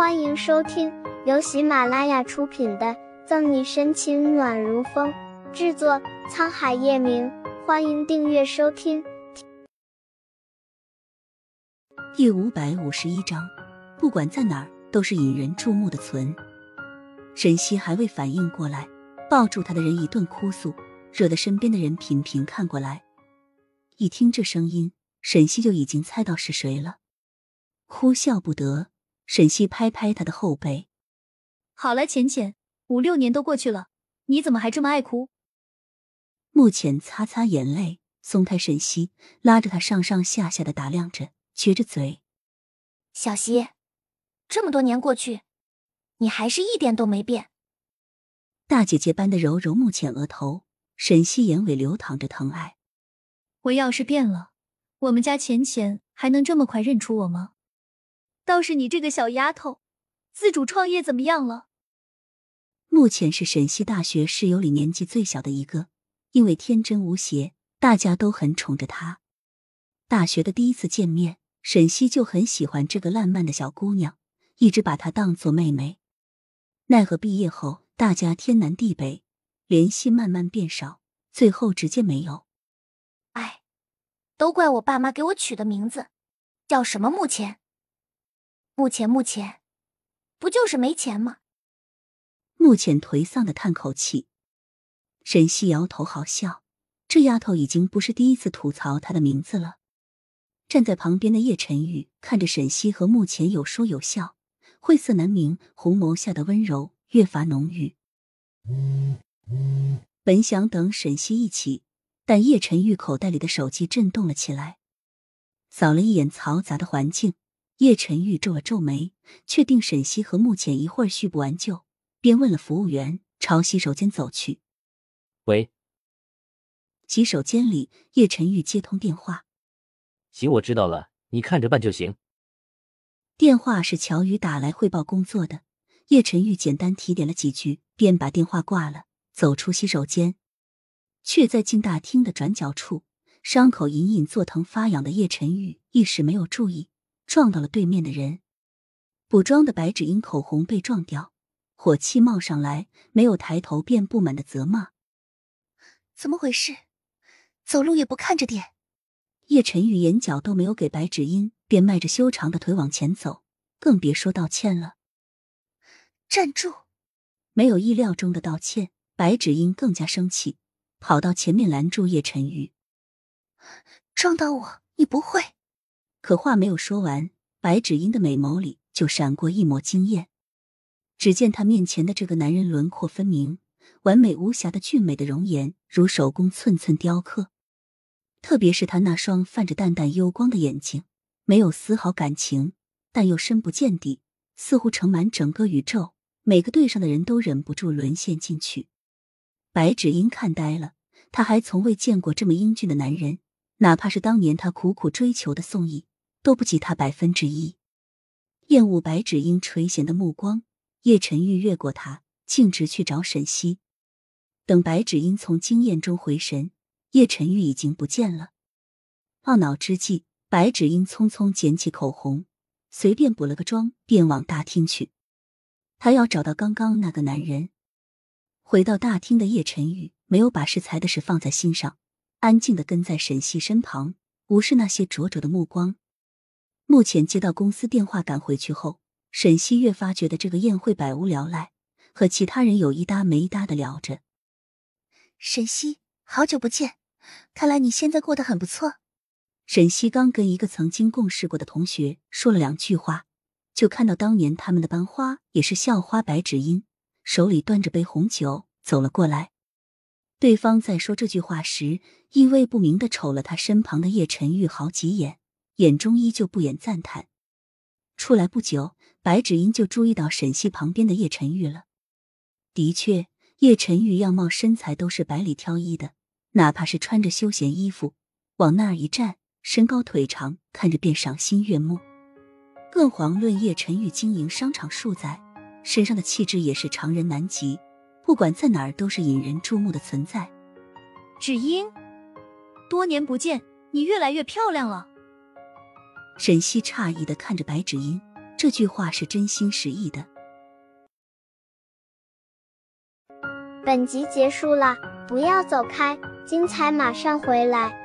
欢迎收听由喜马拉雅出品的《赠你深情暖如风》，制作沧海夜明。欢迎订阅收听。第五百五十一章，不管在哪儿都是引人注目的存。沈西还未反应过来，抱住他的人一顿哭诉，惹得身边的人频频看过来。一听这声音，沈西就已经猜到是谁了，哭笑不得。沈西拍拍他的后背，好了，浅浅，五六年都过去了，你怎么还这么爱哭？目前擦擦眼泪，松开沈西，拉着他上上下下的打量着，撅着嘴：“小西，这么多年过去，你还是一点都没变。”大姐姐般的揉揉目浅额头，沈西眼尾流淌着疼爱。我要是变了，我们家浅浅还能这么快认出我吗？倒是你这个小丫头，自主创业怎么样了？目前是沈西大学室友里年纪最小的一个，因为天真无邪，大家都很宠着她。大学的第一次见面，沈西就很喜欢这个烂漫的小姑娘，一直把她当做妹妹。奈何毕业后，大家天南地北，联系慢慢变少，最后直接没有。哎，都怪我爸妈给我取的名字，叫什么目前。目前，目前，不就是没钱吗？目前颓丧的叹口气，沈西摇头好笑。这丫头已经不是第一次吐槽他的名字了。站在旁边的叶晨玉看着沈西和目前有说有笑，晦涩难明，红眸下的温柔越发浓郁。本想等沈西一起，但叶晨玉口袋里的手机震动了起来，扫了一眼嘈杂的环境。叶晨玉皱了皱眉，确定沈西和穆浅一会儿叙不完旧，便问了服务员，朝洗手间走去。喂，洗手间里，叶晨玉接通电话。行，我知道了，你看着办就行。电话是乔宇打来汇报工作的，叶晨玉简单提点了几句，便把电话挂了，走出洗手间，却在进大厅的转角处，伤口隐隐作疼发痒的叶晨玉一时没有注意。撞到了对面的人，补妆的白芷英口红被撞掉，火气冒上来，没有抬头便不满的责骂：“怎么回事？走路也不看着点。”叶晨玉眼角都没有给白芷英，便迈着修长的腿往前走，更别说道歉了。站住！没有意料中的道歉，白芷英更加生气，跑到前面拦住叶晨玉：“撞到我，你不会？”可话没有说完，白芷英的美眸里就闪过一抹惊艳。只见她面前的这个男人轮廓分明，完美无瑕的俊美的容颜如手工寸寸雕刻。特别是他那双泛着淡淡幽光的眼睛，没有丝毫感情，但又深不见底，似乎盛满整个宇宙。每个对上的人都忍不住沦陷进去。白芷英看呆了，她还从未见过这么英俊的男人，哪怕是当年她苦苦追求的宋毅。都不及他百分之一。厌恶白芷英垂涎的目光，叶晨玉越过他，径直去找沈西。等白芷英从惊艳中回神，叶晨玉已经不见了。懊恼之际，白芷英匆匆捡起口红，随便补了个妆，便往大厅去。他要找到刚刚那个男人。回到大厅的叶晨玉没有把适才的事放在心上，安静的跟在沈西身旁，无视那些灼灼的目光。目前接到公司电话赶回去后，沈西越发觉得这个宴会百无聊赖，和其他人有一搭没一搭的聊着。沈西，好久不见，看来你现在过得很不错。沈西刚跟一个曾经共事过的同学说了两句话，就看到当年他们的班花也是校花白芷音，手里端着杯红酒走了过来。对方在说这句话时，意味不明的瞅了他身旁的叶晨玉好几眼。眼中依旧不掩赞叹。出来不久，白芷英就注意到沈西旁边的叶晨玉了。的确，叶晨玉样貌身材都是百里挑一的，哪怕是穿着休闲衣服，往那儿一站，身高腿长，看着便赏心悦目。更遑论叶晨玉经营商场数载，身上的气质也是常人难及，不管在哪儿都是引人注目的存在。芷英，多年不见，你越来越漂亮了。沈西诧异的看着白芷音，这句话是真心实意的。本集结束了，不要走开，精彩马上回来。